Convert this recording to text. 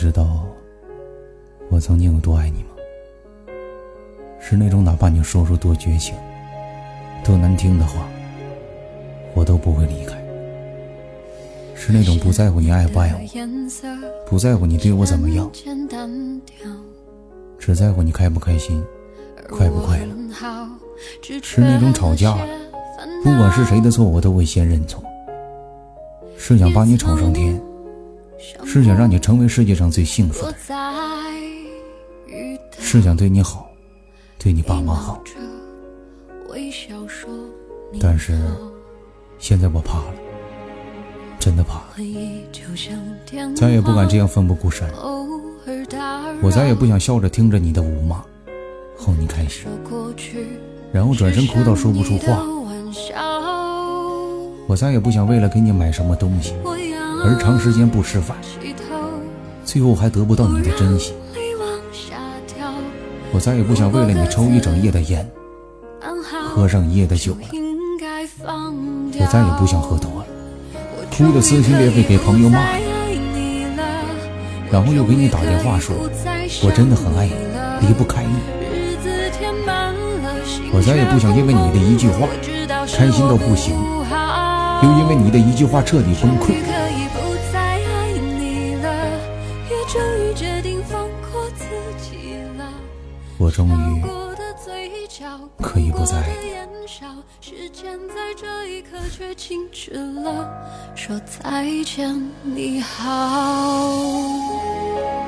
知道我曾经有多爱你吗？是那种哪怕你说出多绝情、多难听的话，我都不会离开。是那种不在乎你爱不爱我，不在乎你对我怎么样，只在乎你开不开心、快不快乐。是那种吵架了，不管是谁的错，我都会先认错。是想把你宠上天。是想让你成为世界上最幸福的人，是想对你好，对你爸妈好。但是现在我怕了，真的怕了，再也不敢这样奋不顾身。我再也不想笑着听着你的辱骂，哄你开心，然后转身哭到说不出话。我再也不想为了给你买什么东西。而长时间不吃饭，最后还得不到你的珍惜。我再也不想为了你抽一整夜的烟，喝上一夜的酒了。我再也不想喝多了，哭得撕心裂肺给朋友骂你，然后又给你打电话说，我真的很爱你，离不开你。我再也不想因为你的一句话开心到不行，又因为你的一句话彻底崩溃。终于可以不再时间在这一刻却静止了。说再见你好。